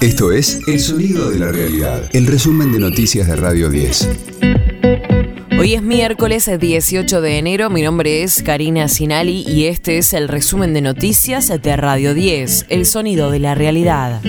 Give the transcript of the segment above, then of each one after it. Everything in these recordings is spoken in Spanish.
Esto es El Sonido de la Realidad, el resumen de noticias de Radio 10. Hoy es miércoles 18 de enero, mi nombre es Karina Sinali y este es el resumen de noticias de Radio 10, El Sonido de la Realidad.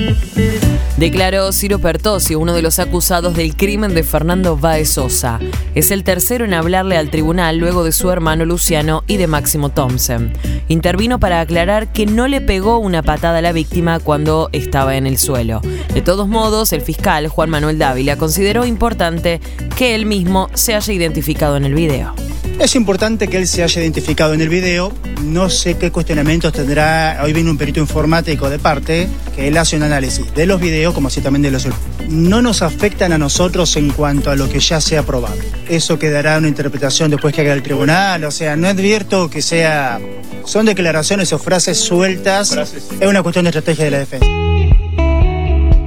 Declaró Ciro Pertossi, uno de los acusados del crimen de Fernando Baez Sosa. Es el tercero en hablarle al tribunal luego de su hermano Luciano y de Máximo Thompson. Intervino para aclarar que no le pegó una patada a la víctima cuando estaba en el suelo. De todos modos, el fiscal Juan Manuel Dávila consideró importante que él mismo se haya identificado en el video. Es importante que él se haya identificado en el video. No sé qué cuestionamientos tendrá. Hoy viene un perito informático de parte que él hace un análisis de los videos como así también de los. No nos afectan a nosotros en cuanto a lo que ya se ha aprobado. Eso quedará una interpretación después que haga el tribunal. O sea, no advierto que sea. Son declaraciones o frases sueltas. Es una cuestión de estrategia de la defensa.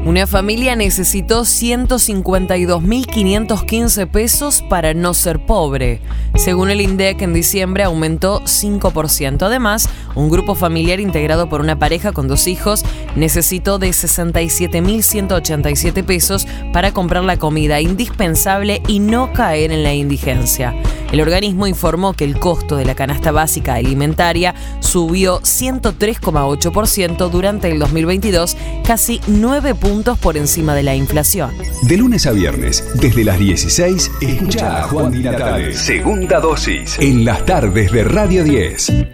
Una familia necesitó 152.515 pesos para no ser pobre. Según el INDEC, en diciembre aumentó 5%. Además, un grupo familiar integrado por una pareja con dos hijos necesitó de 67.187 pesos para comprar la comida indispensable y no caer en la indigencia. El organismo informó que el costo de la canasta básica alimentaria subió 103,8% durante el 2022, casi 9 puntos por encima de la inflación. De lunes a viernes, desde las 16, escucha a Juan Di Natale. Segunda dosis. En las tardes de Radio 10.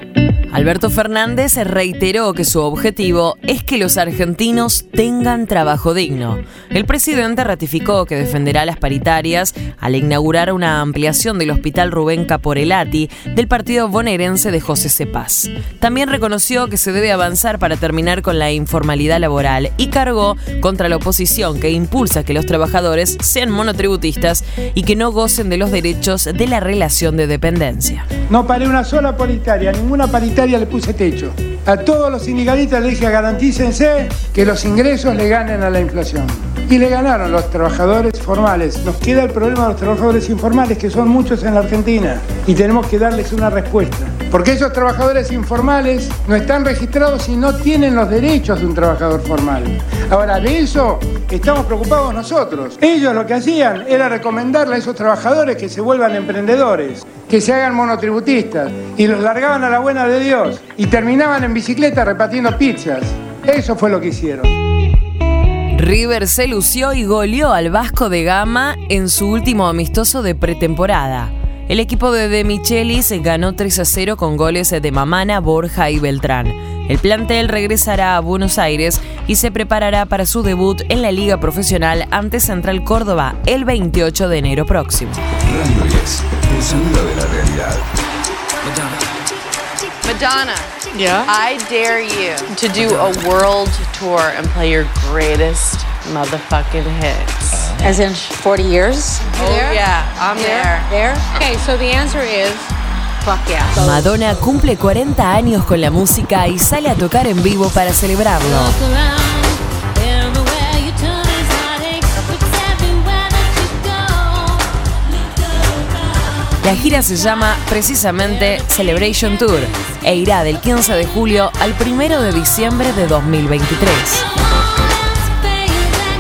Alberto Fernández reiteró que su objetivo es que los argentinos tengan trabajo digno. El presidente ratificó que defenderá las paritarias al inaugurar una ampliación del Hospital Rubén Caporelati del partido bonaerense de José Cepaz. También reconoció que se debe avanzar para terminar con la informalidad laboral y cargó contra la oposición que impulsa que los trabajadores sean monotributistas y que no gocen de los derechos de la relación de dependencia. No paré una sola paritaria, ninguna paritaria le puse techo. A todos los sindicalistas le dije garantícense que los ingresos le ganen a la inflación. Y le ganaron los trabajadores formales. Nos queda el problema de los trabajadores informales, que son muchos en la Argentina. Y tenemos que darles una respuesta. Porque esos trabajadores informales no están registrados y no tienen los derechos de un trabajador formal. Ahora, de eso estamos preocupados nosotros. Ellos lo que hacían era recomendarle a esos trabajadores que se vuelvan emprendedores, que se hagan monotributistas y los largaban a la buena de Dios y terminaban en bicicleta repartiendo pizzas. Eso fue lo que hicieron. River se lució y goleó al Vasco de Gama en su último amistoso de pretemporada. El equipo de De Michelis ganó 3 a 0 con goles de Mamana, Borja y Beltrán. El plantel regresará a Buenos Aires y se preparará para su debut en la Liga Profesional ante Central Córdoba el 28 de enero próximo. Radio 10, el sonido de la realidad. Madonna, Yeah? I dare you to do a world tour and play your greatest motherfucking hits. As in 40 years? Oh, yeah, I'm there. There? Okay, so the answer is fuck yeah. Madonna cumple 40 años con la música y sale a tocar en vivo para celebrarlo. La gira se llama precisamente Celebration Tour e irá del 15 de julio al 1 de diciembre de 2023.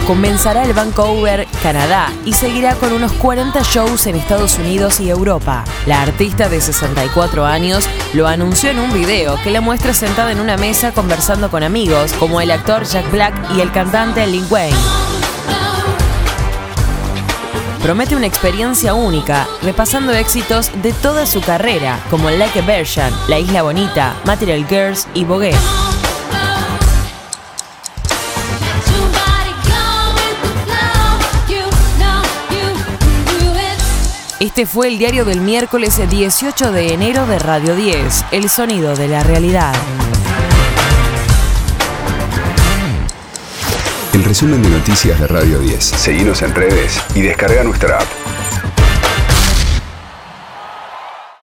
Comenzará en Vancouver, Canadá, y seguirá con unos 40 shows en Estados Unidos y Europa. La artista de 64 años lo anunció en un video que la muestra sentada en una mesa conversando con amigos, como el actor Jack Black y el cantante Lil Wayne. Promete una experiencia única, repasando éxitos de toda su carrera, como Like a Version, La Isla Bonita, Material Girls y Vogue. Este fue el diario del miércoles 18 de enero de Radio 10, El sonido de la realidad. El resumen de noticias de Radio 10. Seguimos en redes y descarga nuestra app.